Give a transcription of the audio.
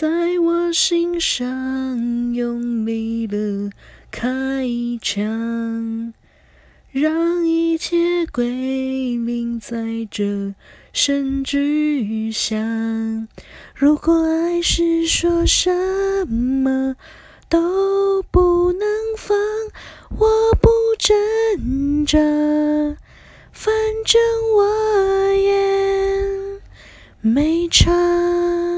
在我心上用力的开一枪，让一切归零，在这声巨响。如果爱是说什么都不能放，我不挣扎，反正我也没差。